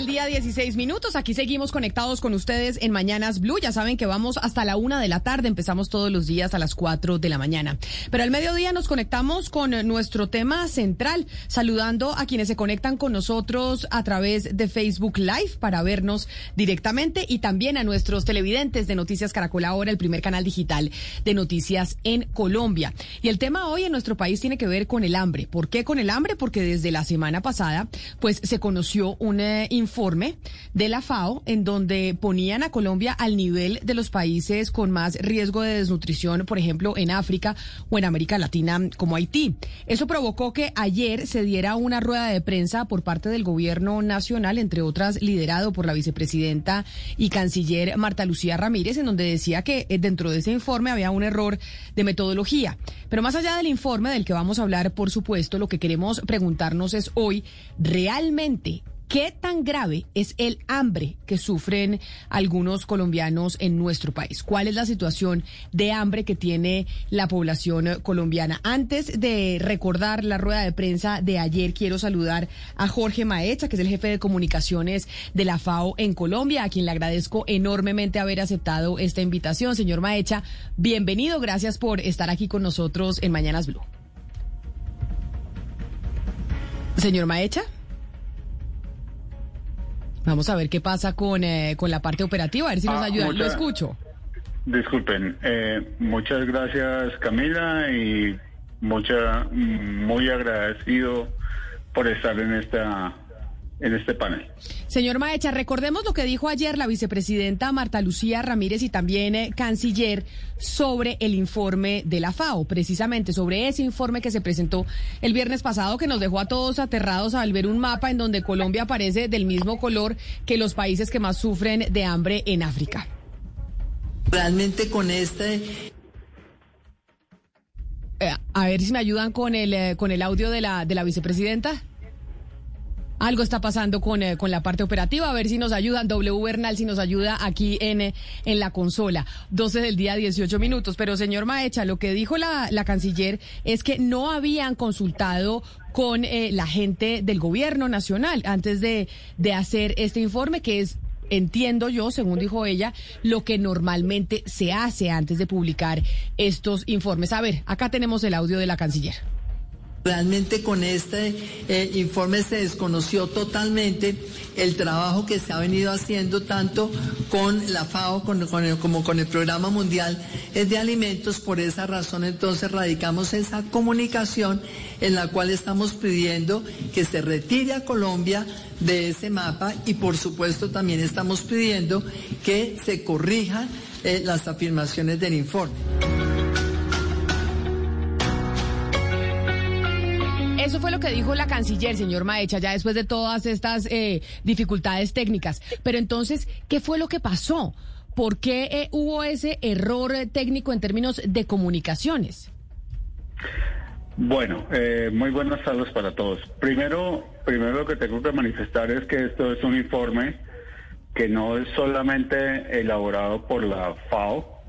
Del día, 16 minutos. Aquí seguimos conectados con ustedes en Mañanas Blue. Ya saben que vamos hasta la una de la tarde. Empezamos todos los días a las 4 de la mañana. Pero al mediodía nos conectamos con nuestro tema central, saludando a quienes se conectan con nosotros a través de Facebook Live para vernos directamente y también a nuestros televidentes de Noticias Caracol Ahora, el primer canal digital de noticias en Colombia. Y el tema hoy en nuestro país tiene que ver con el hambre. ¿Por qué con el hambre? Porque desde la semana pasada, pues se conoció un informe de la FAO en donde ponían a Colombia al nivel de los países con más riesgo de desnutrición, por ejemplo, en África o en América Latina como Haití. Eso provocó que ayer se diera una rueda de prensa por parte del gobierno nacional, entre otras liderado por la vicepresidenta y canciller Marta Lucía Ramírez, en donde decía que eh, dentro de ese informe había un error de metodología. Pero más allá del informe del que vamos a hablar, por supuesto, lo que queremos preguntarnos es hoy, ¿realmente ¿Qué tan grave es el hambre que sufren algunos colombianos en nuestro país? ¿Cuál es la situación de hambre que tiene la población colombiana? Antes de recordar la rueda de prensa de ayer, quiero saludar a Jorge Maecha, que es el jefe de comunicaciones de la FAO en Colombia, a quien le agradezco enormemente haber aceptado esta invitación. Señor Maecha, bienvenido. Gracias por estar aquí con nosotros en Mañanas Blue. Señor Maecha. Vamos a ver qué pasa con, eh, con la parte operativa, a ver si nos ah, ayuda. Lo escucho. Disculpen, eh, muchas gracias Camila y mucha, muy agradecido por estar en esta en este panel. Señor Maecha, recordemos lo que dijo ayer la vicepresidenta Marta Lucía Ramírez y también eh, canciller sobre el informe de la FAO, precisamente sobre ese informe que se presentó el viernes pasado que nos dejó a todos aterrados al ver un mapa en donde Colombia aparece del mismo color que los países que más sufren de hambre en África. Realmente con este eh, a ver si me ayudan con el eh, con el audio de la de la vicepresidenta. Algo está pasando con, eh, con la parte operativa. A ver si nos ayudan. W Bernal, si nos ayuda aquí en, eh, en la consola. 12 del día, 18 minutos. Pero, señor Maecha, lo que dijo la, la canciller es que no habían consultado con eh, la gente del gobierno nacional antes de, de hacer este informe, que es entiendo yo, según dijo ella, lo que normalmente se hace antes de publicar estos informes. A ver, acá tenemos el audio de la canciller. Realmente con este eh, informe se desconoció totalmente el trabajo que se ha venido haciendo tanto con la FAO como con el Programa Mundial de Alimentos. Por esa razón entonces radicamos esa comunicación en la cual estamos pidiendo que se retire a Colombia de ese mapa y por supuesto también estamos pidiendo que se corrijan eh, las afirmaciones del informe. Eso fue lo que dijo la canciller, señor Maecha, ya después de todas estas eh, dificultades técnicas. Pero entonces, ¿qué fue lo que pasó? ¿Por qué eh, hubo ese error técnico en términos de comunicaciones? Bueno, eh, muy buenas tardes para todos. Primero, primero lo que tengo que manifestar es que esto es un informe que no es solamente elaborado por la FAO.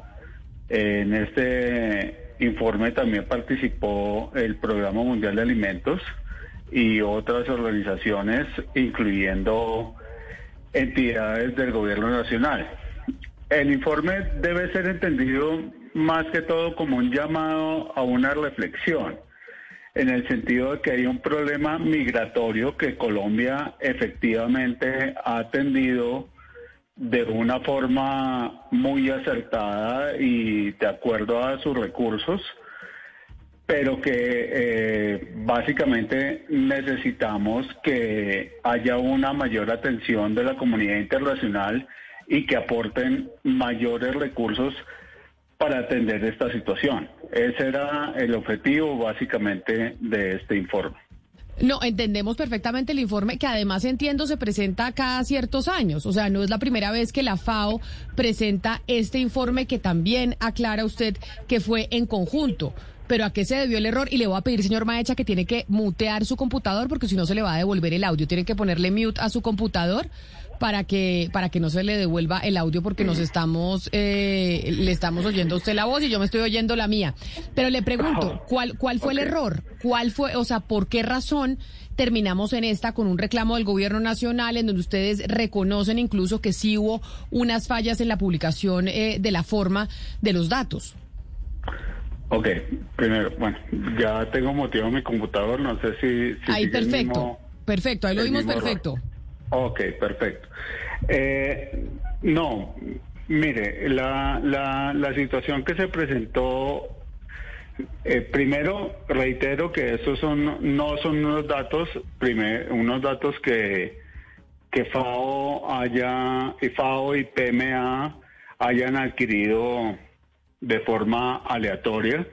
En este informe también participó el Programa Mundial de Alimentos y otras organizaciones, incluyendo entidades del gobierno nacional. El informe debe ser entendido más que todo como un llamado a una reflexión, en el sentido de que hay un problema migratorio que Colombia efectivamente ha atendido de una forma muy acertada y de acuerdo a sus recursos, pero que eh, básicamente necesitamos que haya una mayor atención de la comunidad internacional y que aporten mayores recursos para atender esta situación. Ese era el objetivo básicamente de este informe. No, entendemos perfectamente el informe que además entiendo se presenta cada ciertos años. O sea, no es la primera vez que la FAO presenta este informe que también aclara usted que fue en conjunto. Pero ¿a qué se debió el error? Y le voy a pedir, señor Maecha, que tiene que mutear su computador porque si no se le va a devolver el audio. Tiene que ponerle mute a su computador para que para que no se le devuelva el audio porque nos estamos eh, le estamos oyendo a usted la voz y yo me estoy oyendo la mía. Pero le pregunto, ¿cuál cuál fue el error? ¿Cuál fue, o sea, por qué razón terminamos en esta con un reclamo del gobierno nacional en donde ustedes reconocen incluso que sí hubo unas fallas en la publicación eh, de la forma de los datos? Ok, primero, bueno, ya tengo motivo mi computador, no sé si... si ahí perfecto, perfecto, ahí lo vimos perfecto. Ok, perfecto. Eh, no, mire, la, la, la situación que se presentó, eh, primero reitero que estos son, no son unos datos, primer, unos datos que, que FAO haya, y FAO y PMA hayan adquirido de forma aleatoria.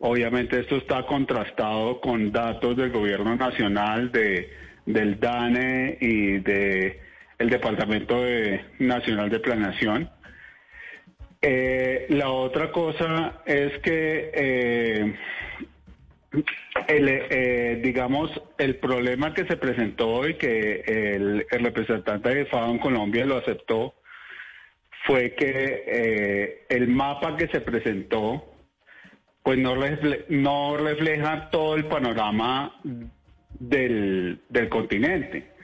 Obviamente esto está contrastado con datos del gobierno nacional de del DANE y de el Departamento Nacional de Planeación. Eh, la otra cosa es que, eh, el, eh, digamos, el problema que se presentó hoy, que el, representante de FAO en Colombia lo aceptó, fue que el mapa que se presentó, pues no, no refleja todo el panorama del, del continente.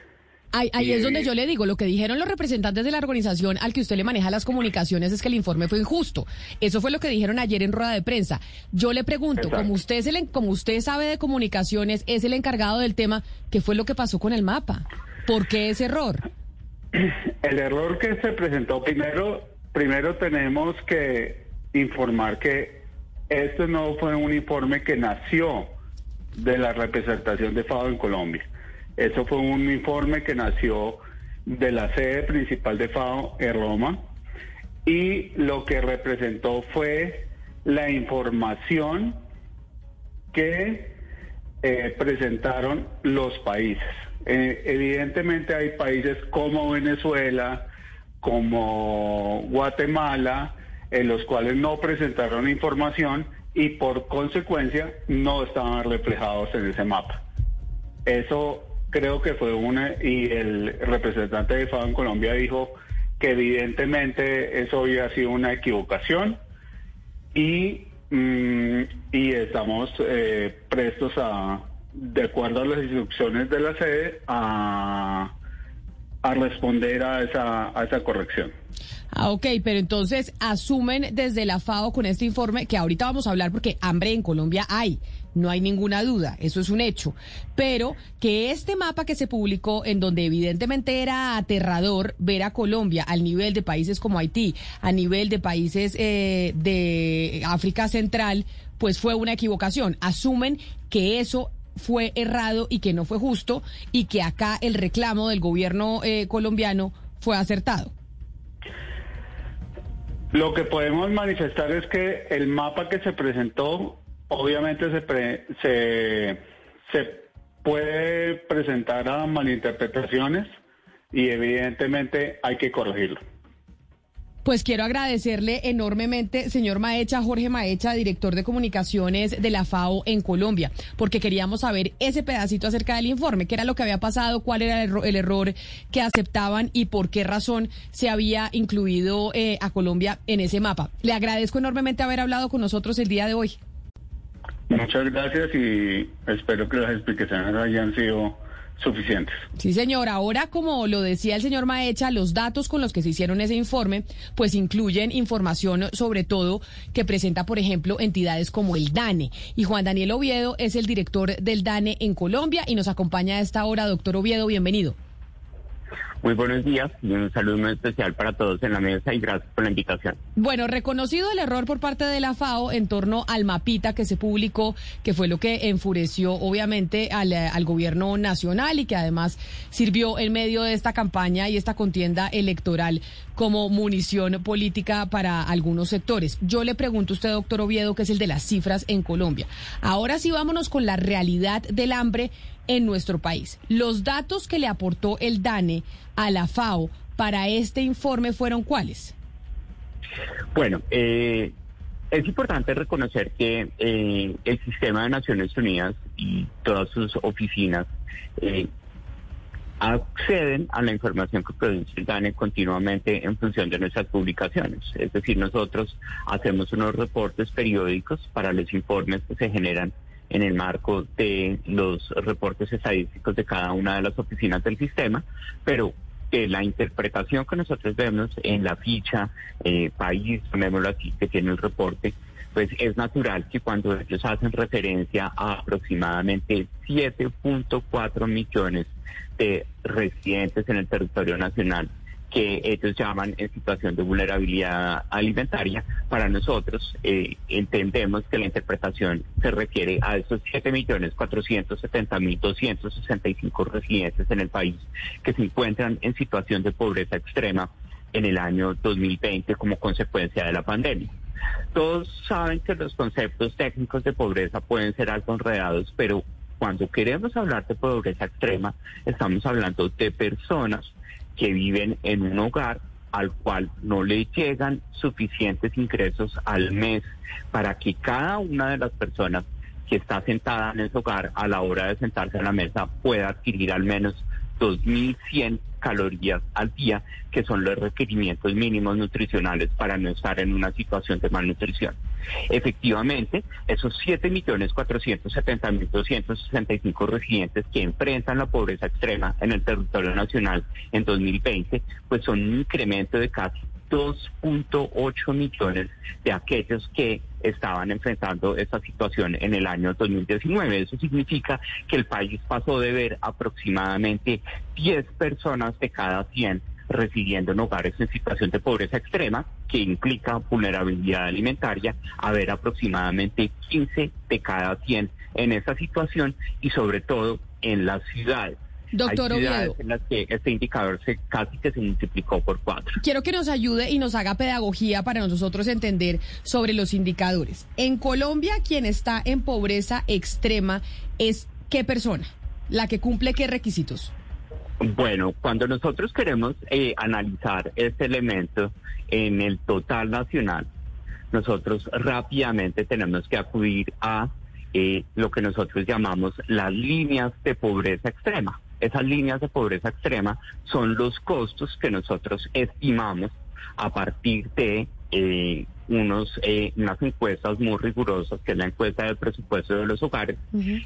Ahí, es donde yo le digo, lo que dijeron los representantes de la organización al que usted le maneja las comunicaciones es que el informe fue injusto. Eso fue lo que dijeron ayer en rueda de prensa. Yo le pregunto, como usted, es el, como usted sabe de comunicaciones, es el encargado del tema, ¿qué fue lo que pasó con el mapa? ¿Por qué ese error? El error que se presentó, primero, primero tenemos que informar que esto no fue un informe que nació de la representación de FAO en Colombia. Eso fue un informe que nació de la sede principal de FAO en Roma y lo que representó fue la información que eh, presentaron los países. Eh, evidentemente hay países como Venezuela, como Guatemala, en los cuales no presentaron información y por consecuencia no estaban reflejados en ese mapa. Eso creo que fue una, y el representante de FAO en Colombia dijo que evidentemente eso había sido una equivocación y, mm, y estamos eh, prestos a, de acuerdo a las instrucciones de la sede, a, a responder a esa, a esa corrección. Ah, ok, pero entonces asumen desde la FAO con este informe que ahorita vamos a hablar porque hambre en Colombia hay, no hay ninguna duda, eso es un hecho, pero que este mapa que se publicó en donde evidentemente era aterrador ver a Colombia al nivel de países como Haití, a nivel de países eh, de África Central, pues fue una equivocación. Asumen que eso fue errado y que no fue justo y que acá el reclamo del gobierno eh, colombiano fue acertado. Lo que podemos manifestar es que el mapa que se presentó, obviamente se, se, se puede presentar a malinterpretaciones y evidentemente hay que corregirlo. Pues quiero agradecerle enormemente, señor Maecha, Jorge Maecha, director de comunicaciones de la FAO en Colombia, porque queríamos saber ese pedacito acerca del informe, qué era lo que había pasado, cuál era el, error que aceptaban y por qué razón se había incluido eh, a Colombia en ese mapa. Le agradezco enormemente haber hablado con nosotros el día de hoy. Muchas gracias y espero que las explicaciones hayan sido suficientes. Sí, señor. Ahora, como lo decía el señor Maecha, los datos con los que se hicieron ese informe, pues incluyen información sobre todo que presenta, por ejemplo, entidades como el DANE. Y Juan Daniel Oviedo es el director del DANE en Colombia y nos acompaña a esta hora. Doctor Oviedo, bienvenido. Muy buenos días y un saludo muy especial para todos en la mesa y gracias por la invitación. Bueno, reconocido el error por parte de la FAO en torno al mapita que se publicó, que fue lo que enfureció obviamente al, al gobierno nacional y que además sirvió en medio de esta campaña y esta contienda electoral como munición política para algunos sectores. Yo le pregunto a usted, doctor Oviedo, que es el de las cifras en Colombia. Ahora sí vámonos con la realidad del hambre en nuestro país. Los datos que le aportó el DANE a la FAO para este informe fueron cuáles? Bueno, eh, es importante reconocer que eh, el sistema de Naciones Unidas y todas sus oficinas eh, acceden a la información que produce el DANE continuamente en función de nuestras publicaciones. Es decir, nosotros hacemos unos reportes periódicos para los informes que se generan en el marco de los reportes estadísticos de cada una de las oficinas del sistema, pero que la interpretación que nosotros vemos en la ficha eh, país, llamémoslo así, que tiene el reporte, pues es natural que cuando ellos hacen referencia a aproximadamente 7.4 millones de residentes en el territorio nacional que ellos llaman en situación de vulnerabilidad alimentaria, para nosotros eh, entendemos que la interpretación se refiere a esos 7.470.265 residentes en el país que se encuentran en situación de pobreza extrema en el año 2020 como consecuencia de la pandemia. Todos saben que los conceptos técnicos de pobreza pueden ser algo enredados, pero cuando queremos hablar de pobreza extrema, estamos hablando de personas que viven en un hogar al cual no le llegan suficientes ingresos al mes para que cada una de las personas que está sentada en ese hogar a la hora de sentarse a la mesa pueda adquirir al menos 2.100 calorías al día, que son los requerimientos mínimos nutricionales para no estar en una situación de malnutrición. Efectivamente, esos 7.470.265 residentes que enfrentan la pobreza extrema en el territorio nacional en 2020, pues son un incremento de casi 2.8 millones de aquellos que estaban enfrentando esta situación en el año 2019. Eso significa que el país pasó de ver aproximadamente 10 personas de cada 100 residiendo en hogares en situación de pobreza extrema, que implica vulnerabilidad alimentaria, a ver aproximadamente 15 de cada 100 en esa situación y sobre todo en las ciudades. Doctor Oviedo. En las que este indicador se, casi que se multiplicó por cuatro. Quiero que nos ayude y nos haga pedagogía para nosotros entender sobre los indicadores. En Colombia, quien está en pobreza extrema es qué persona, la que cumple qué requisitos. Bueno, cuando nosotros queremos eh, analizar este elemento en el total nacional, nosotros rápidamente tenemos que acudir a eh, lo que nosotros llamamos las líneas de pobreza extrema. Esas líneas de pobreza extrema son los costos que nosotros estimamos a partir de eh, unos, eh, unas encuestas muy rigurosas, que es la encuesta del presupuesto de los hogares,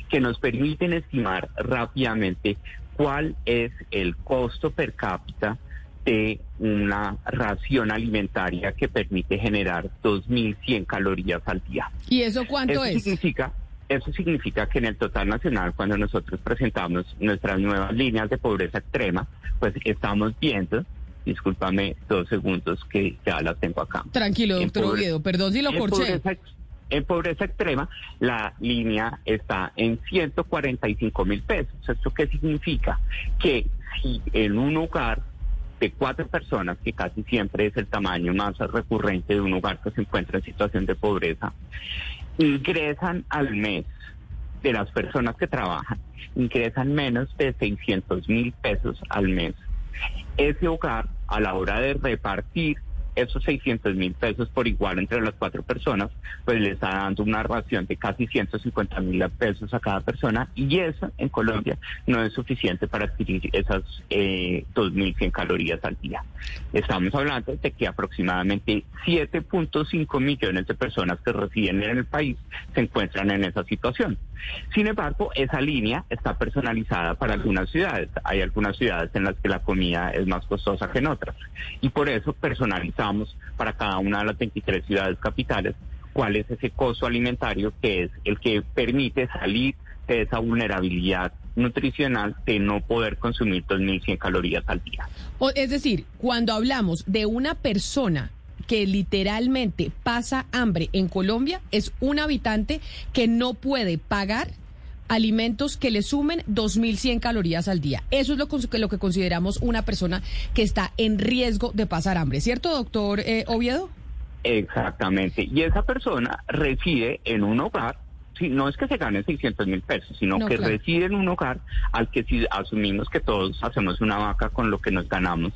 que nos permiten estimar rápidamente cuál es el costo per cápita de una ración alimentaria que permite generar 2.100 calorías al día. ¿Y eso cuánto es? Significa, eso significa que en el total nacional, cuando nosotros presentamos nuestras nuevas líneas de pobreza extrema, pues estamos viendo, discúlpame dos segundos que ya las tengo acá. Tranquilo, doctor Oviedo, perdón si lo corché. En pobreza extrema, la línea está en 145 mil pesos. ¿Esto qué significa? Que si en un hogar de cuatro personas, que casi siempre es el tamaño más recurrente de un hogar que se encuentra en situación de pobreza, ingresan al mes de las personas que trabajan, ingresan menos de 600 mil pesos al mes. Ese hogar, a la hora de repartir esos 600 mil pesos por igual entre las cuatro personas, pues le está dando una ración de casi 150 mil pesos a cada persona y eso en Colombia no es suficiente para adquirir esas eh, 2.100 calorías al día. Estamos hablando de que aproximadamente 7.5 millones de personas que residen en el país se encuentran en esa situación. Sin embargo, esa línea está personalizada para algunas ciudades. Hay algunas ciudades en las que la comida es más costosa que en otras y por eso personalizamos para cada una de las 23 ciudades capitales cuál es ese costo alimentario que es el que permite salir de esa vulnerabilidad nutricional de no poder consumir 2.100 calorías al día. es decir, cuando hablamos de una persona que literalmente pasa hambre en Colombia, es un habitante que no puede pagar alimentos que le sumen 2.100 calorías al día. Eso es lo, lo, que consideramos una persona que está en riesgo de pasar hambre, ¿cierto, doctor eh, Oviedo? Exactamente. Y esa persona reside en un hogar Sí, no es que se ganen 600 mil pesos, sino que reside en un hogar al que si asumimos que todos hacemos una vaca con lo que nos ganamos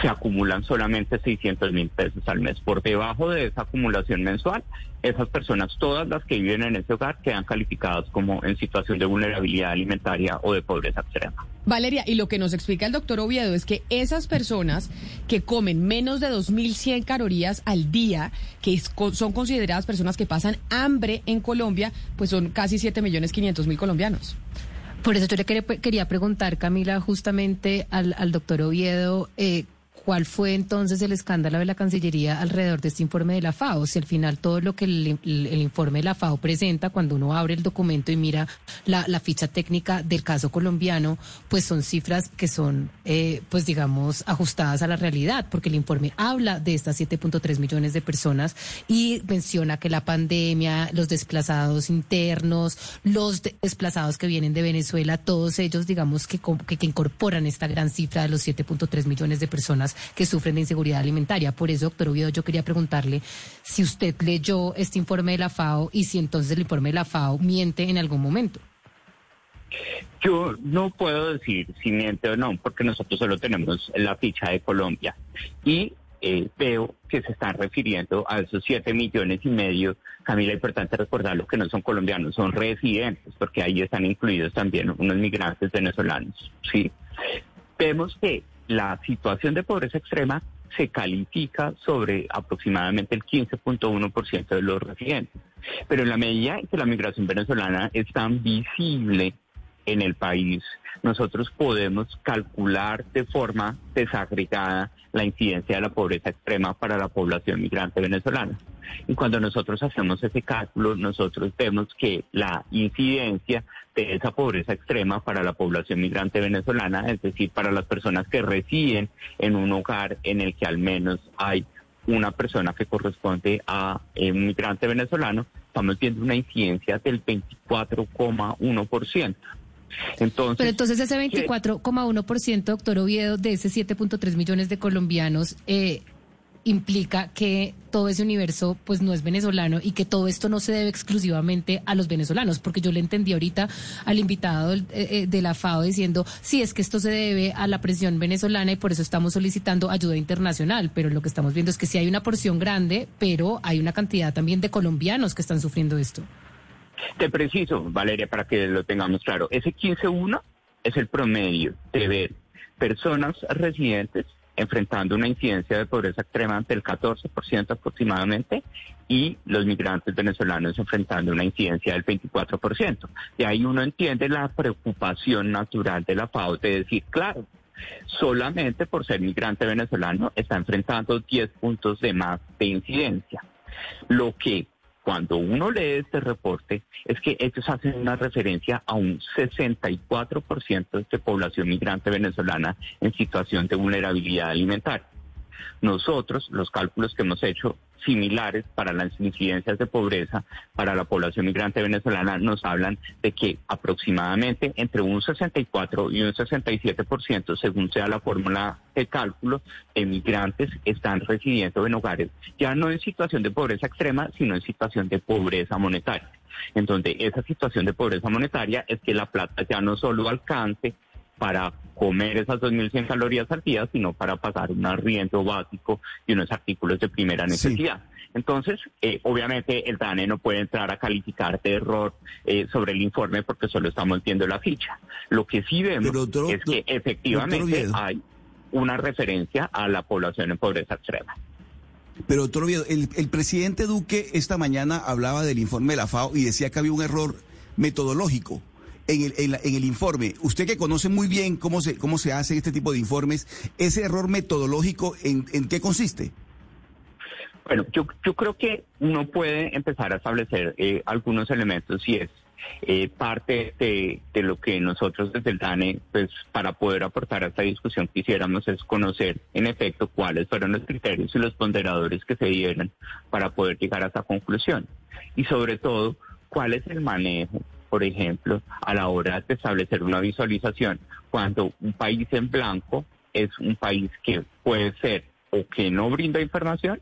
se acumulan solamente 600 mil pesos al mes. Por debajo de esa acumulación mensual, esas personas, todas las que viven en ese hogar, quedan calificadas como en situación de vulnerabilidad alimentaria o de pobreza extrema. Valeria, y lo que nos explica el doctor Oviedo es que esas personas que comen menos de 2.100 calorías al día, que son consideradas personas que pasan hambre en Colombia, pues son casi 7 millones 500 mil colombianos. Por eso yo le quería, preguntar, Camila, justamente al, al doctor Oviedo, eh, ¿Cuál fue entonces el escándalo de la Cancillería alrededor de este informe de la FAO? Si al final todo lo que el, informe de la FAO presenta, cuando uno abre el documento y mira la, ficha técnica del caso colombiano, pues son cifras que son, eh, pues digamos, ajustadas a la realidad, porque el informe habla de estas 7.3 millones de personas y menciona que la pandemia, los desplazados internos, los desplazados que vienen de Venezuela, todos ellos, digamos, que incorporan esta gran cifra de los 7.3 millones de personas que sufren de inseguridad alimentaria. Por eso, doctor Oviedo, yo quería preguntarle si usted leyó este informe de la FAO y si entonces el informe de la FAO miente en algún momento. Yo no puedo decir si miente o no, porque nosotros solo tenemos la ficha de Colombia. Y eh, veo que se están refiriendo a esos siete millones y medio. Camila, importante recordarlo que no son colombianos, son residentes, porque ahí están incluidos también unos migrantes venezolanos. Sí. Vemos que la situación de pobreza extrema se califica sobre aproximadamente el 15.1% de los residentes. Pero en la medida en que la migración venezolana es tan visible en el país, nosotros podemos calcular de forma desagregada la incidencia de la pobreza extrema para la población migrante venezolana. Y cuando nosotros hacemos ese cálculo, nosotros vemos que la incidencia de esa pobreza extrema para la población migrante venezolana, es decir, para las personas que residen en un hogar en el que al menos hay una persona que corresponde a un migrante venezolano, estamos viendo una incidencia del 24,1%. Entonces, Pero entonces ese 24,1%, doctor Oviedo, de ese 7.3 millones de colombianos, eh, implica que todo ese universo pues no es venezolano y que todo esto no se debe exclusivamente a los venezolanos, porque yo le entendí ahorita al invitado eh, eh, de la FAO diciendo, sí, es que esto se debe a la presión venezolana y por eso estamos solicitando ayuda internacional, pero lo que estamos viendo es que sí hay una porción grande, pero hay una cantidad también de colombianos que están sufriendo esto. Te preciso, Valeria, para que lo tengamos claro. Ese 15-1 es el promedio de ver personas residentes enfrentando una incidencia de pobreza extrema del 14% aproximadamente y los migrantes venezolanos enfrentando una incidencia del 24%. De ahí uno entiende la preocupación natural de la FAO de decir, claro, solamente por ser migrante venezolano está enfrentando 10 puntos de más de incidencia. Lo que cuando uno lee este reporte es que ellos hacen una referencia a un 64% de población migrante venezolana en situación de vulnerabilidad alimentaria. Nosotros, los cálculos que hemos hecho similares para las incidencias de pobreza para la población migrante venezolana nos hablan de que aproximadamente entre un 64 y un 67%, según sea la fórmula de cálculo, de migrantes están residiendo en hogares ya no en situación de pobreza extrema, sino en situación de pobreza monetaria. En donde esa situación de pobreza monetaria es que la plata ya no solo alcance para comer esas 2.100 calorías al día, sino para pagar un arriendo básico y unos artículos de primera necesidad. Entonces, eh, obviamente el DANE no puede entrar a calificar de error eh, sobre el informe porque solo estamos viendo la ficha. Lo que sí vemos es que efectivamente hay una referencia a la población en pobreza extrema. Pero doctor Oviedo, el, el presidente Duque esta mañana hablaba del informe de la FAO y decía que había un error metodológico en el, en, el informe, usted que conoce muy bien cómo se, cómo se hace este tipo de informes, ¿ese error metodológico en, en qué consiste? Bueno, yo, creo que uno puede empezar a establecer eh, algunos elementos y es eh, parte de, de, lo que nosotros desde el DANE, pues para poder aportar a esta discusión quisiéramos es conocer en efecto cuáles fueron los criterios y los ponderadores que se dieron para poder llegar a esa conclusión. Y sobre todo, cuál es el manejo por ejemplo, a la hora de establecer una visualización, cuando un país en blanco es un país que puede ser o que no brinda información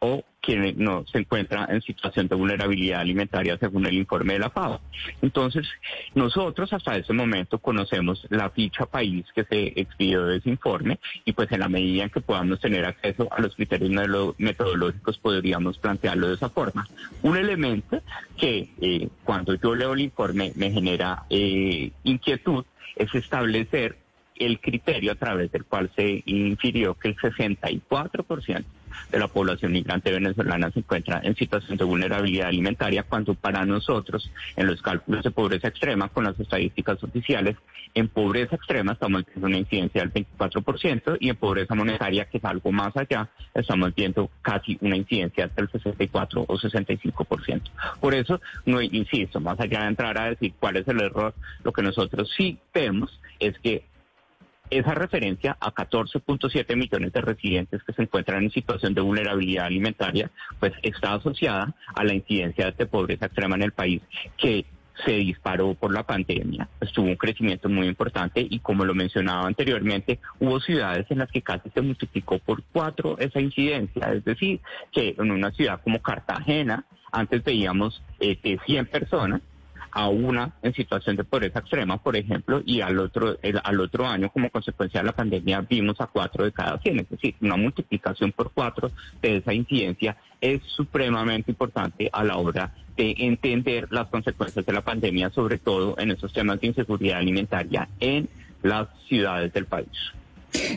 o quien no se encuentra en situación de vulnerabilidad alimentaria según el informe de la FAO. Entonces, nosotros hasta ese momento conocemos la ficha país que se expidió de ese informe y pues en la medida en que podamos tener acceso a los criterios metodológicos podríamos plantearlo de esa forma. Un elemento que eh, cuando yo leo el informe me genera eh, inquietud es establecer el criterio a través del cual se infirió que el 64% de la población migrante venezolana se encuentra en situación de vulnerabilidad alimentaria, cuando para nosotros, en los cálculos de pobreza extrema, con las estadísticas oficiales, en pobreza extrema estamos viendo una incidencia del 24% y en pobreza monetaria, que es algo más allá, estamos viendo casi una incidencia hasta el 64 o 65%. Por eso, no insisto, más allá de entrar a decir cuál es el error, lo que nosotros sí vemos es que esa referencia a 14.7 millones de residentes que se encuentran en situación de vulnerabilidad alimentaria, pues está asociada a la incidencia de pobreza extrema en el país, que se disparó por la pandemia, pues tuvo un crecimiento muy importante y como lo mencionaba anteriormente, hubo ciudades en las que casi se multiplicó por cuatro esa incidencia, es decir, que en una ciudad como Cartagena, antes veíamos eh, 100 personas, a una en situación de pobreza extrema, por ejemplo, y al otro, al otro año, como consecuencia de la pandemia, vimos a cuatro de cada cien. Es decir, una multiplicación por cuatro de esa incidencia es supremamente importante a la hora de entender las consecuencias de la pandemia, sobre todo en esos temas de inseguridad alimentaria en las ciudades del país.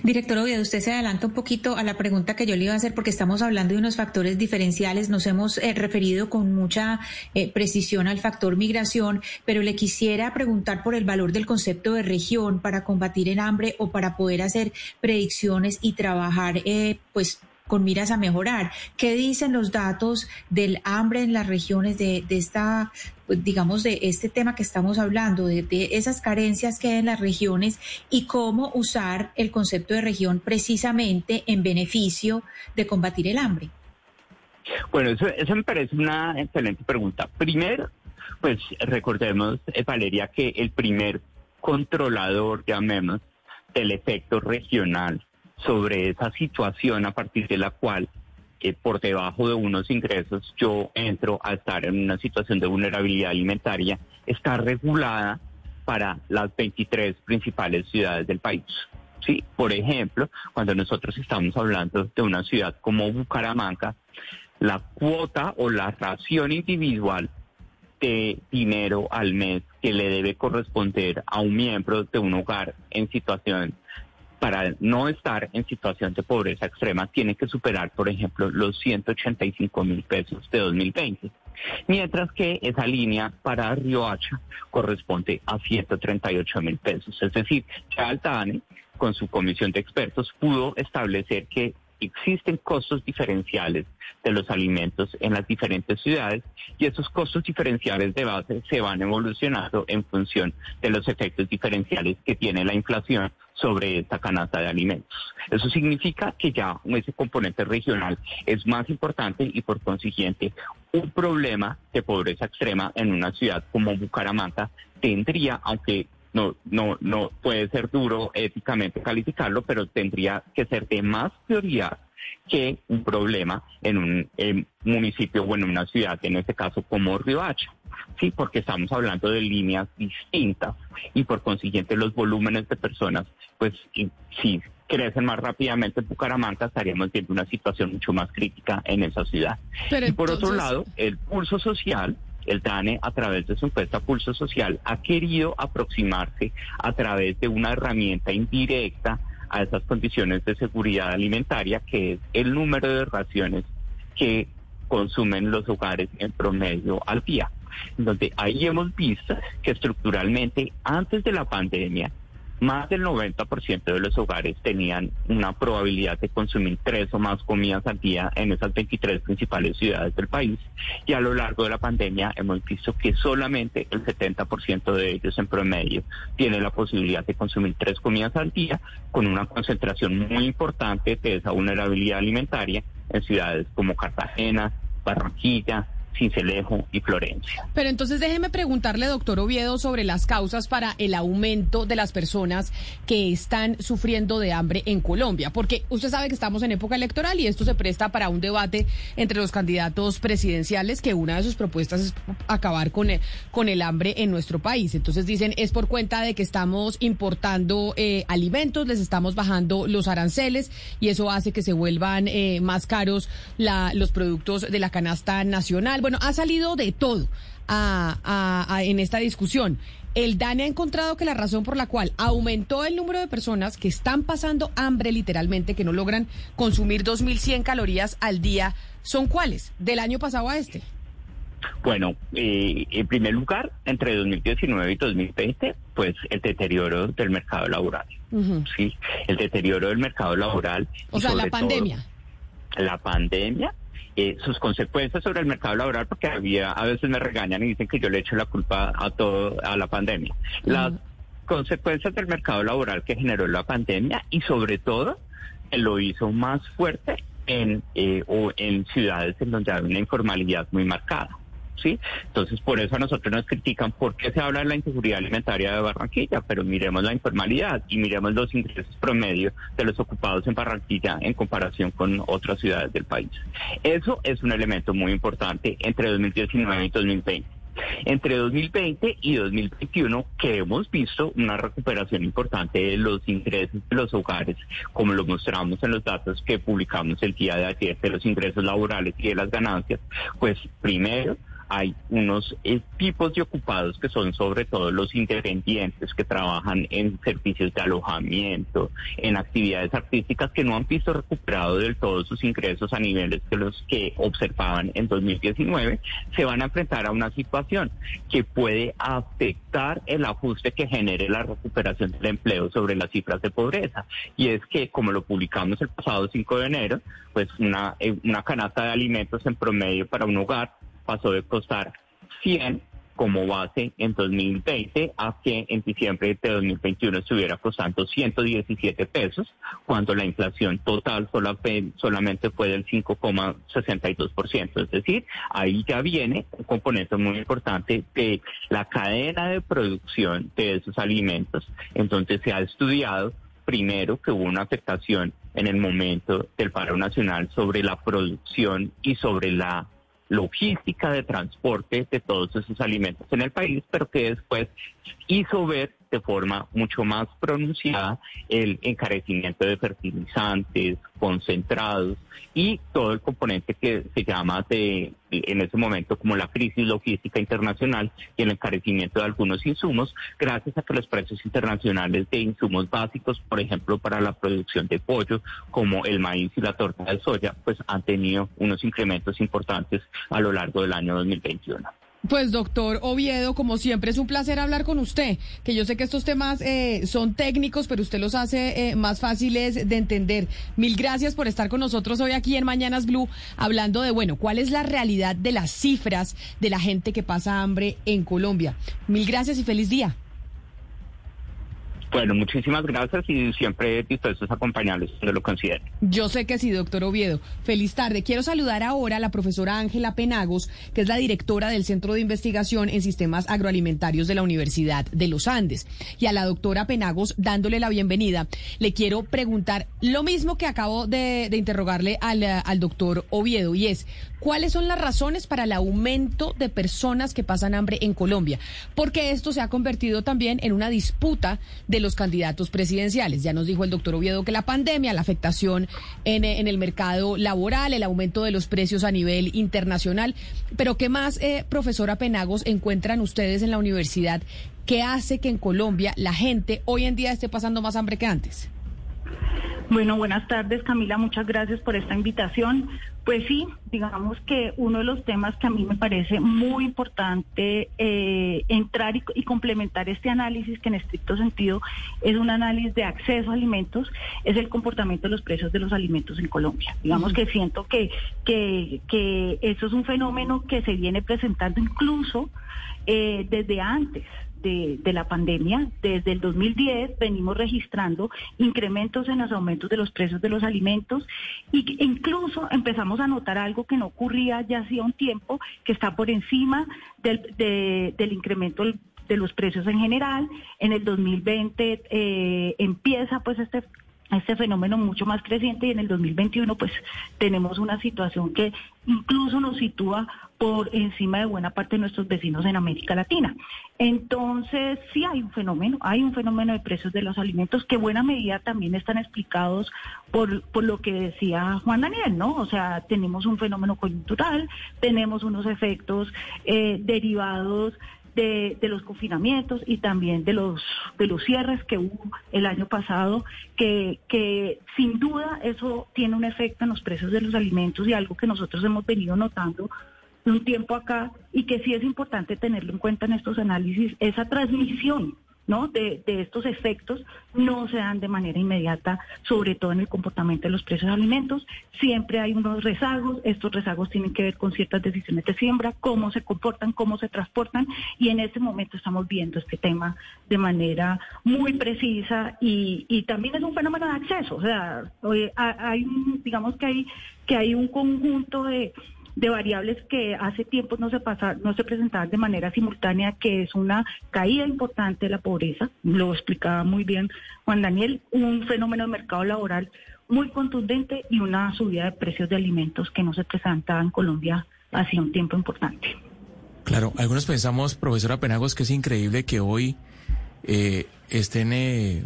Director Oviedo, usted se adelanta un poquito a la pregunta que yo le iba a hacer porque estamos hablando de unos factores diferenciales. Nos hemos eh, referido con mucha eh, precisión al factor migración, pero le quisiera preguntar por el valor del concepto de región para combatir el hambre o para poder hacer predicciones y trabajar, eh, pues con miras a mejorar. ¿Qué dicen los datos del hambre en las regiones de, esta, pues, digamos, de este tema que estamos hablando, de, esas carencias que hay en las regiones y cómo usar el concepto de región precisamente en beneficio de combatir el hambre? Bueno, eso, eso me parece una excelente pregunta. Primero, pues recordemos, eh, Valeria, que el primer controlador, llamemos, del efecto regional sobre esa situación a partir de la cual por debajo de unos ingresos yo entro a estar en una situación de vulnerabilidad alimentaria, está regulada para las 23 principales ciudades del país. Sí, por ejemplo, cuando nosotros estamos hablando de una ciudad como Bucaramanga, la cuota o la ración individual de dinero al mes que le debe corresponder a un miembro de un hogar en situación para no estar en situación de pobreza extrema, tiene que superar, por ejemplo, los 185 mil pesos de 2020. Mientras que esa línea para Riohacha corresponde a 138 mil pesos. Es decir, ya Altane, con su comisión de expertos, pudo establecer que existen costos diferenciales de los alimentos en las diferentes ciudades y esos costos diferenciales de base se van evolucionando en función de los efectos diferenciales que tiene la inflación sobre esta canasta de alimentos. Eso significa que ya ese componente regional es más importante y por consiguiente un problema de pobreza extrema en una ciudad como Bucaramanga tendría, aunque no, no, no puede ser duro éticamente calificarlo, pero tendría que ser de más prioridad que un problema en un municipio o en una ciudad, en este caso como Riohacha. Sí, porque estamos hablando de líneas distintas y por consiguiente los volúmenes de personas, pues si crecen más rápidamente en Bucaramanga, estaríamos viendo una situación mucho más crítica en esa ciudad. y por otro lado, el pulso social el DANE, a través de su encuesta Pulso Social, ha querido aproximarse a través de una herramienta indirecta a esas condiciones de seguridad alimentaria, que es el número de raciones que consumen los hogares en promedio al día. Donde ahí hemos visto que estructuralmente, antes de la pandemia, más del 90% de los hogares tenían una probabilidad de consumir tres o más comidas al día en esas 23 principales ciudades del país. Y a lo largo de la pandemia hemos visto que solamente el 70% de ellos en promedio tiene la posibilidad de consumir tres comidas al día, con una concentración muy importante de esa vulnerabilidad alimentaria en ciudades como Cartagena, Barranquilla, Cincelejo y Florencia. Pero entonces déjeme preguntarle, doctor Oviedo, sobre las causas para el aumento de las personas que están sufriendo de hambre en Colombia, porque usted sabe que estamos en época electoral y esto se presta para un debate entre los candidatos presidenciales, que una de sus propuestas es acabar con el, con el hambre en nuestro país. Entonces dicen, es por cuenta de que estamos importando eh, alimentos, les estamos bajando los aranceles y eso hace que se vuelvan eh, más caros los productos de la canasta nacional. Bueno, ha salido de todo en esta discusión. El DANE ha encontrado que la razón por la cual aumentó el número de personas que están pasando hambre literalmente, que no logran consumir 2.100 calorías al día, ¿son cuáles? Del año pasado a este. Bueno, eh, en primer lugar, entre 2019 y 2020, pues el deterioro del mercado laboral. Sí, el deterioro del mercado laboral. O sea, la pandemia. la pandemia eh, sus consecuencias sobre el mercado laboral, porque había, a veces me regañan y dicen que yo le echo la culpa a todo, a la pandemia. Las consecuencias del mercado laboral que generó la pandemia y sobre todo lo hizo más fuerte en, eh, o en ciudades en donde hay una informalidad muy marcada. ¿Sí? Entonces, por eso a nosotros nos critican por qué se habla de la inseguridad alimentaria de Barranquilla, pero miremos la informalidad y miremos los ingresos promedio de los ocupados en Barranquilla en comparación con otras ciudades del país. Eso es un elemento muy importante entre 2019 y 2020. Entre 2020 y 2021 que hemos visto una recuperación importante de los ingresos de los hogares, como lo mostramos en los datos que publicamos el día de ayer de los ingresos laborales y de las ganancias, pues primero hay unos eh, tipos de ocupados que son sobre todo los independientes que trabajan en servicios de alojamiento, en actividades artísticas que no han visto recuperado del todo sus ingresos a niveles que los que observaban en 2019, se van a enfrentar a una situación que puede afectar el ajuste que genere la recuperación del empleo sobre las cifras de pobreza. Y es que, como lo publicamos el pasado 5 de enero, pues una, eh, una canasta de alimentos en promedio para un hogar pasó de costar 100 como base en 2020 a que en diciembre de 2021 estuviera costando 117 pesos, cuando la inflación total solamente fue del 5,62%. Es decir, ahí ya viene un componente muy importante de la cadena de producción de esos alimentos. Entonces se ha estudiado primero que hubo una afectación en el momento del paro nacional sobre la producción y sobre la logística de transporte de todos esos alimentos en el país, pero que después hizo ver de forma mucho más pronunciada el encarecimiento de fertilizantes, concentrados y todo el componente que se llama de en ese momento como la crisis logística internacional y el encarecimiento de algunos insumos, gracias a que los precios internacionales de insumos básicos, por ejemplo, para la producción de pollo, como el maíz y la torta de soya, pues han tenido unos incrementos importantes a lo largo del año 2021. Pues doctor Oviedo, como siempre es un placer hablar con usted, que yo sé que estos temas eh, son técnicos, pero usted los hace eh, más fáciles de entender. Mil gracias por estar con nosotros hoy aquí en Mañanas Blue, hablando de, bueno, cuál es la realidad de las cifras de la gente que pasa hambre en Colombia. Mil gracias y feliz día. Bueno, muchísimas gracias y siempre dispuestos a acompañarles donde lo consideren. Yo sé que sí, doctor Oviedo. Feliz tarde. Quiero saludar ahora a la profesora Ángela Penagos, que es la directora del Centro de Investigación en Sistemas Agroalimentarios de la Universidad de los Andes. Y a la doctora Penagos, dándole la bienvenida, le quiero preguntar lo mismo que acabo de, interrogarle al, al doctor Oviedo, y es, ¿cuáles son las razones para el aumento de personas que pasan hambre en Colombia? Porque esto se ha convertido también en una disputa de los candidatos presidenciales. Ya nos dijo el doctor Oviedo que la pandemia, la afectación en, el mercado laboral, el aumento de los precios a nivel internacional. Pero ¿qué más, eh, profesora Penagos, encuentran ustedes en la universidad que hace que en Colombia la gente hoy en día esté pasando más hambre que antes? Bueno, buenas tardes Camila, muchas gracias por esta invitación. Pues sí, digamos que uno de los temas que a mí me parece muy importante eh, entrar y, complementar este análisis, que en estricto sentido es un análisis de acceso a alimentos, es el comportamiento de los precios de los alimentos en Colombia. Digamos que siento que, que, que eso es un fenómeno que se viene presentando incluso eh, desde antes de, la pandemia, desde el 2010 venimos registrando incrementos en los aumentos de los precios de los alimentos y incluso empezamos a notar algo que no ocurría ya hacía un tiempo, que está por encima del, del incremento de los precios en general. En el 2020 eh, empieza pues este este fenómeno mucho más creciente y en el 2021 pues tenemos una situación que incluso nos sitúa por encima de buena parte de nuestros vecinos en América Latina. Entonces, sí hay un fenómeno, hay un fenómeno de precios de los alimentos que en buena medida también están explicados por, por lo que decía Juan Daniel, ¿no? O sea, tenemos un fenómeno coyuntural, tenemos unos efectos eh, derivados de, los confinamientos y también de los de los cierres que hubo el año pasado, que, que sin duda eso tiene un efecto en los precios de los alimentos y algo que nosotros hemos venido notando un tiempo acá y que sí es importante tenerlo en cuenta en estos análisis, esa transmisión ¿no? De, estos efectos no se dan de manera inmediata, sobre todo en el comportamiento de los precios de alimentos. Siempre hay unos rezagos, estos rezagos tienen que ver con ciertas decisiones de siembra, cómo se comportan, cómo se transportan, y en este momento estamos viendo este tema de manera muy precisa y, y también es un fenómeno de acceso. O sea, hay, digamos que hay, que hay un conjunto de de variables que hace tiempo no se pasa, no se presentaban de manera simultánea, que es una caída importante de la pobreza, lo explicaba muy bien Juan Daniel, un fenómeno de mercado laboral muy contundente y una subida de precios de alimentos que no se presentaba en Colombia hacía un tiempo importante. Claro, algunos pensamos, profesora Penagos, que es increíble que hoy eh, estén eh,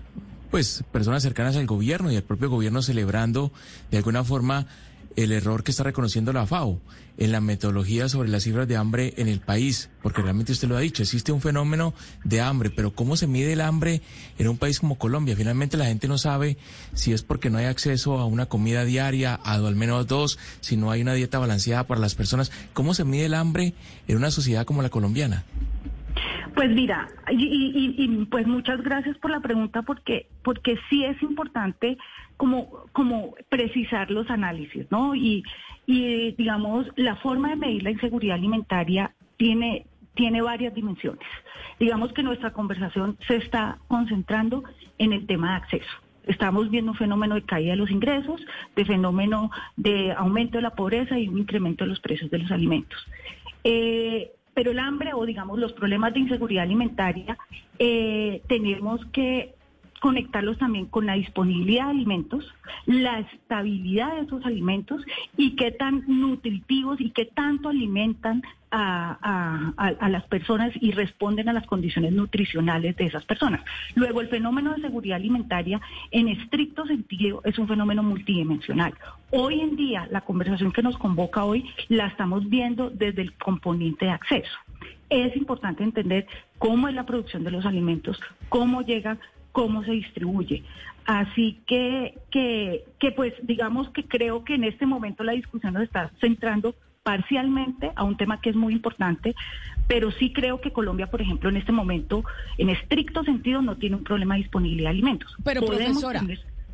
pues personas cercanas al gobierno y al propio gobierno celebrando de alguna forma el error que está reconociendo la FAO en la metodología sobre las cifras de hambre en el país, porque realmente usted lo ha dicho, existe un fenómeno de hambre, pero ¿cómo se mide el hambre en un país como Colombia? Finalmente la gente no sabe si es porque no hay acceso a una comida diaria, a al menos dos, si no hay una dieta balanceada para las personas. ¿Cómo se mide el hambre en una sociedad como la colombiana? Pues mira, y, y, pues muchas gracias por la pregunta porque porque sí es importante como como precisar los análisis, ¿no? Y, y digamos la forma de medir la inseguridad alimentaria tiene tiene varias dimensiones. Digamos que nuestra conversación se está concentrando en el tema de acceso. Estamos viendo un fenómeno de caída de los ingresos, de fenómeno de aumento de la pobreza y un incremento de los precios de los alimentos. Eh, pero el hambre o digamos los problemas de inseguridad alimentaria eh, tenemos que conectarlos también con la disponibilidad de alimentos, la estabilidad de esos alimentos y qué tan nutritivos y qué tanto alimentan a, las personas y responden a las condiciones nutricionales de esas personas. Luego, el fenómeno de seguridad alimentaria, en estricto sentido, es un fenómeno multidimensional. Hoy en día, la conversación que nos convoca hoy la estamos viendo desde el componente de acceso. Es importante entender cómo es la producción de los alimentos, cómo llega cómo se distribuye. Así que, que, que pues digamos que creo que en este momento la discusión nos está centrando parcialmente a un tema que es muy importante, pero sí creo que Colombia, por ejemplo, en este momento, en estricto sentido, no tiene un problema de disponibilidad de alimentos. Pero profesora,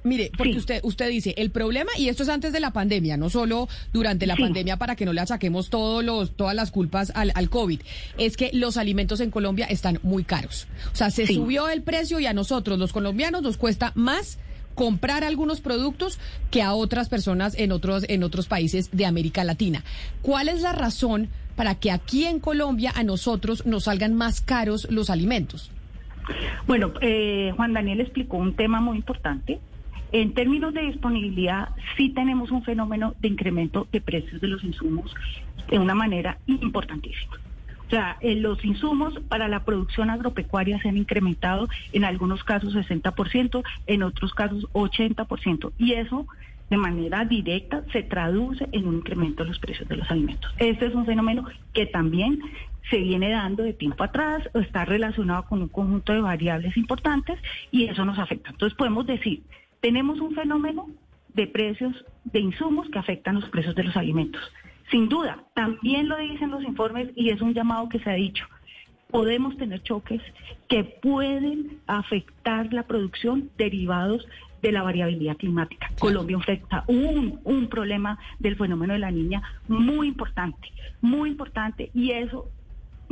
Mire, porque usted usted dice, el problema, y esto es antes de la pandemia, no solo durante la pandemia para que no le achaquemos todos los, todas las culpas al, al COVID, es que los alimentos en Colombia están muy caros. O sea, se subió el precio y a nosotros, los colombianos, nos cuesta más comprar algunos productos que a otras personas en otros, en otros países de América Latina. ¿Cuál es la razón para que aquí en Colombia a nosotros nos salgan más caros los alimentos? Bueno, eh, Juan Daniel explicó un tema muy importante en términos de disponibilidad, sí tenemos un fenómeno de incremento de precios de los insumos de una manera importantísima. O sea, los insumos para la producción agropecuaria se han incrementado en algunos casos 60%, en otros casos 80%. Y eso de manera directa se traduce en un incremento de los precios de los alimentos. Este es un fenómeno que también se viene dando de tiempo atrás, está relacionado con un conjunto de variables importantes y eso nos afecta. Entonces podemos decir tenemos un fenómeno de precios de insumos que afectan los precios de los alimentos. Sin duda, también lo dicen los informes y es un llamado que se ha dicho. Podemos tener choques que pueden afectar la producción derivados de la variabilidad climática. Colombia afecta un, un problema del fenómeno de la niña muy importante, muy importante, y eso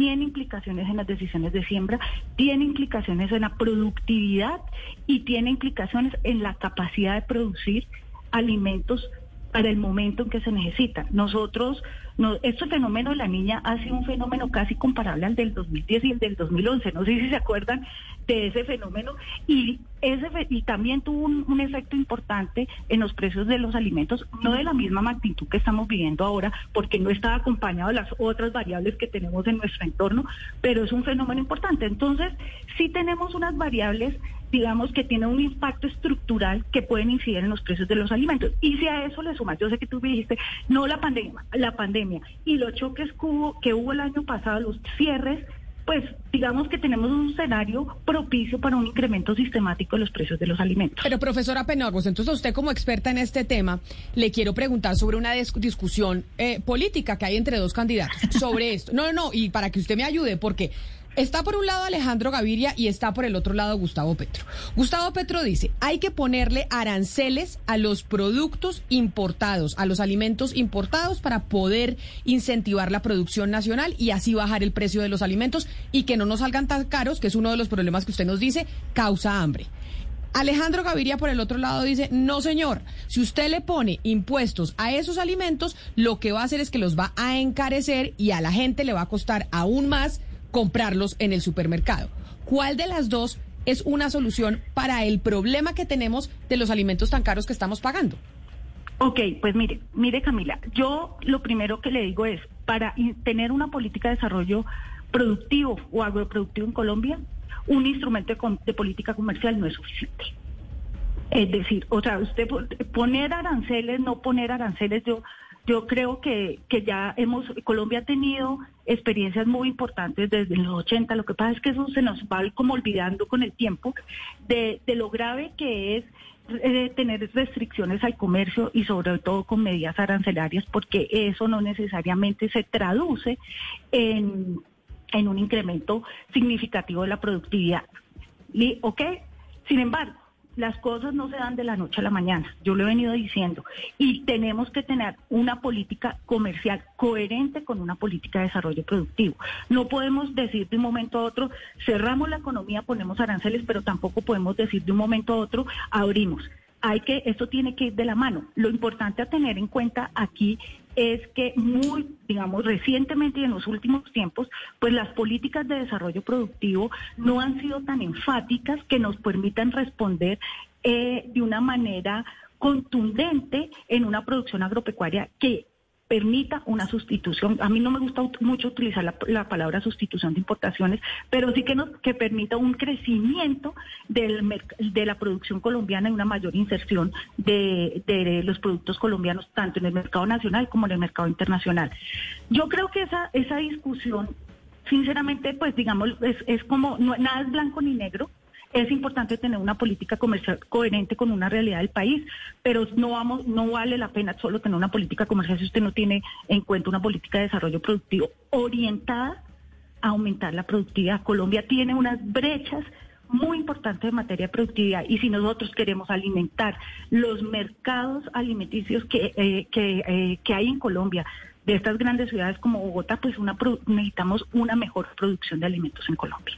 tiene implicaciones en las decisiones de siembra, tiene implicaciones en la productividad y tiene implicaciones en la capacidad de producir alimentos para el momento en que se necesita. Nosotros, no, este fenómeno de la niña ha sido un fenómeno casi comparable al del 2010 y el del 2011. No sé si se acuerdan de ese fenómeno y ese y también tuvo un, efecto importante en los precios de los alimentos, no de la misma magnitud que estamos viviendo ahora, porque no estaba acompañado de las otras variables que tenemos en nuestro entorno, pero es un fenómeno importante. Entonces, sí tenemos unas variables digamos que tienen un impacto estructural que pueden incidir en los precios de los alimentos. Y si a eso le sumas, yo sé que tú me dijiste, no la pandemia, la pandemia y los choques que hubo, que hubo el año pasado, los cierres, pues digamos que tenemos un escenario propicio para un incremento sistemático de los precios de los alimentos. Pero profesora Penagos, entonces usted como experta en este tema, le quiero preguntar sobre una discusión eh, política que hay entre dos candidatos sobre esto. No, no, no, y para que usted me ayude, porque Está por un lado Alejandro Gaviria y está por el otro lado Gustavo Petro. Gustavo Petro dice, hay que ponerle aranceles a los productos importados, a los alimentos importados para poder incentivar la producción nacional y así bajar el precio de los alimentos y que no nos salgan tan caros, que es uno de los problemas que usted nos dice, causa hambre. Alejandro Gaviria por el otro lado dice, no señor, si usted le pone impuestos a esos alimentos, lo que va a hacer es que los va a encarecer y a la gente le va a costar aún más comprarlos en el supermercado. ¿Cuál de las dos es una solución para el problema que tenemos de los alimentos tan caros que estamos pagando? Ok, pues mire, mire Camila, yo lo primero que le digo es, para tener una política de desarrollo productivo o agroproductivo en Colombia, un instrumento de, política comercial no es suficiente. Es decir, o sea, usted poner aranceles, no poner aranceles, yo yo creo que, que ya hemos, Colombia ha tenido experiencias muy importantes desde los 80, lo que pasa es que eso se nos va como olvidando con el tiempo de, lo grave que es eh, tener restricciones al comercio y sobre todo con medidas arancelarias porque eso no necesariamente se traduce en, en un incremento significativo de la productividad. ¿Ok? Sin embargo, las cosas no se dan de la noche a la mañana, yo lo he venido diciendo, y tenemos que tener una política comercial coherente con una política de desarrollo productivo. No podemos decir de un momento a otro, cerramos la economía, ponemos aranceles, pero tampoco podemos decir de un momento a otro, abrimos hay que, esto tiene que ir de la mano. Lo importante a tener en cuenta aquí es que muy, digamos, recientemente y en los últimos tiempos, pues las políticas de desarrollo productivo no han sido tan enfáticas que nos permitan responder eh, de una manera contundente en una producción agropecuaria que permita una sustitución. A mí no me gusta mucho utilizar la, palabra sustitución de importaciones, pero sí que, nos, que permita un crecimiento del, de la producción colombiana y una mayor inserción de, los productos colombianos, tanto en el mercado nacional como en el mercado internacional. Yo creo que esa, esa discusión, sinceramente, pues digamos, es, es como, no, nada es blanco ni negro es importante tener una política comercial coherente con una realidad del país, pero no vale la pena solo tener una política comercial si usted no tiene en cuenta una política de desarrollo productivo orientada a aumentar la productividad. Colombia tiene unas brechas muy importantes en materia de productividad y si nosotros queremos alimentar los mercados alimenticios que, eh, que, eh, que hay en Colombia, de estas grandes ciudades como Bogotá, pues necesitamos una mejor producción de alimentos en Colombia.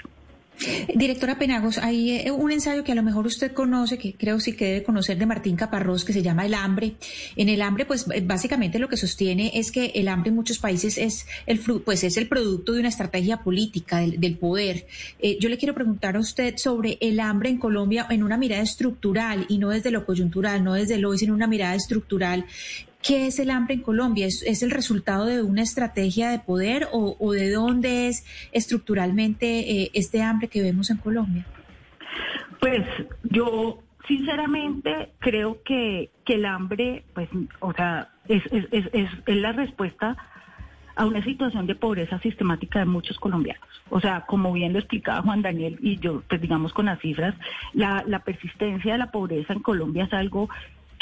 Directora Penagos, hay eh, un ensayo que a lo mejor usted conoce, que creo sí que debe conocer de Martín Caparrós, que se llama El hambre. En el hambre, pues básicamente lo que sostiene es que el hambre en muchos países es el pues es el producto de una estrategia política del, poder. Eh, yo le quiero preguntar a usted sobre el hambre en Colombia en una mirada estructural y no desde lo coyuntural, no desde lo hoy, sino una mirada estructural. ¿Qué es el hambre en Colombia? ¿Es, el resultado de una estrategia de poder o, de dónde es estructuralmente eh, este hambre que vemos en Colombia? Pues yo sinceramente creo que, el hambre, pues, o sea, es, es, la respuesta a una situación de pobreza sistemática de muchos colombianos. O sea, como bien lo explicaba Juan Daniel y yo, pues digamos con las cifras, la persistencia de la pobreza en Colombia es algo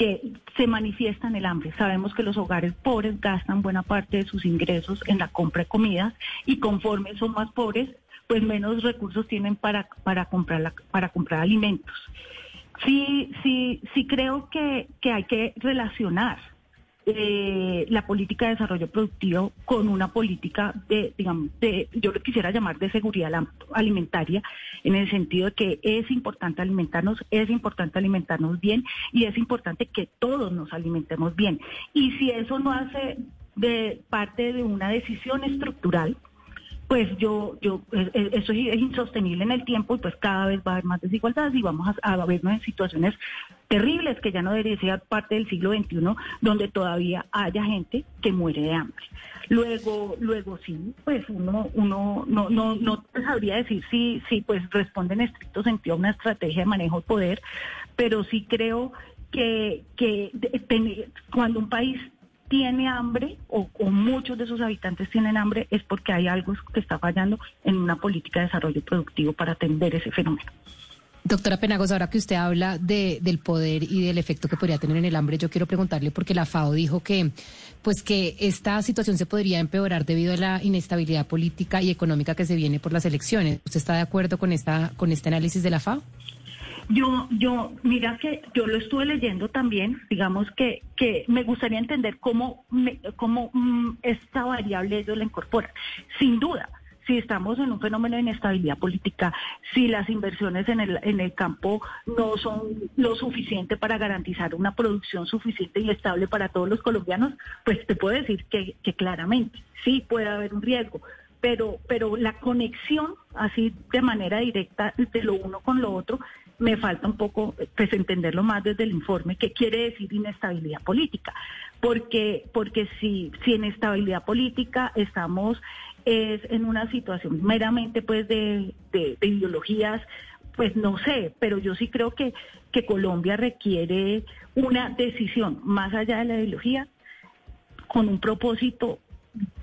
que se manifiesta en el hambre. Sabemos que los hogares pobres gastan buena parte de sus ingresos en la compra de comidas y conforme son más pobres, pues menos recursos tienen para, para, comprar, para comprar alimentos. Sí, sí, sí creo que, que hay que relacionar eh, la política de desarrollo productivo con una política de, digamos, de, yo lo quisiera llamar de seguridad alimentaria, en el sentido de que es importante alimentarnos, es importante alimentarnos bien y es importante que todos nos alimentemos bien. Y si eso no hace parte de una decisión estructural, pues yo, yo, eh, eh, eso es insostenible en el tiempo y pues cada vez va a haber más desigualdades y vamos a, a vernos en situaciones terribles que ya no debería ser parte del siglo XXI, donde todavía haya gente que muere de hambre. Luego, luego sí, pues uno, uno no, no, no sabría decir si, si pues responde en estricto sentido a una estrategia de manejo de poder, pero sí creo que, que cuando un país tiene hambre o, muchos de sus habitantes tienen hambre es porque hay algo que está fallando en una política de desarrollo productivo para atender ese fenómeno. Doctora Penagos, ahora que usted habla de, del poder y del efecto que podría tener en el hambre, yo quiero preguntarle porque la FAO dijo que, pues que esta situación se podría empeorar debido a la inestabilidad política y económica que se viene por las elecciones. ¿Usted está de acuerdo con esta, con este análisis de la FAO? Yo, yo, mira que yo lo estuve leyendo también, digamos que, que me gustaría entender cómo, cómo mm, esta variable ellos la incorporan. Sin duda, si estamos en un fenómeno de inestabilidad política, si las inversiones en el, en el campo no son lo suficiente para garantizar una producción suficiente y estable para todos los colombianos, pues te puedo decir que, que claramente sí puede haber un riesgo. Pero, pero la conexión así de manera directa de lo uno con lo otro me falta un poco pues entenderlo más desde el informe qué quiere decir inestabilidad política. Porque porque si si en estabilidad política estamos es en una situación meramente pues de, de, de ideologías pues no sé, pero yo sí creo que, que Colombia requiere una decisión más allá de la ideología, con un propósito,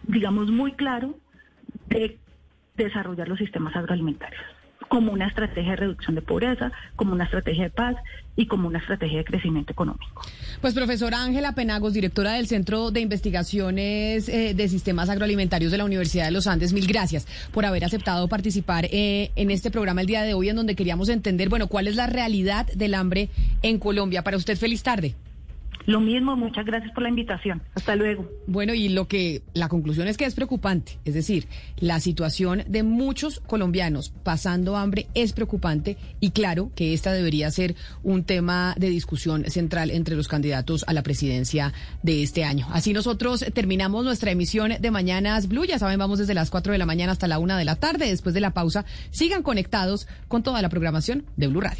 digamos, muy claro de desarrollar los sistemas agroalimentarios como una estrategia de reducción de pobreza, como una estrategia de paz y como una estrategia de crecimiento económico. Pues profesora Ángela Penagos, directora del Centro de Investigaciones eh, de Sistemas Agroalimentarios de la Universidad de los Andes, mil gracias por haber aceptado participar eh, en este programa el día de hoy en donde queríamos entender, bueno, cuál es la realidad del hambre en Colombia. Para usted, feliz tarde. Lo mismo, muchas gracias por la invitación. Hasta luego. Bueno, y lo que la conclusión es que es preocupante, es decir, la situación de muchos colombianos pasando hambre es preocupante y claro que esta debería ser un tema de discusión central entre los candidatos a la presidencia de este año. Así nosotros terminamos nuestra emisión de Mañanas Blue, ya saben, vamos desde las 4 de la mañana hasta la 1 de la tarde, después de la pausa, sigan conectados con toda la programación de Blue Radio.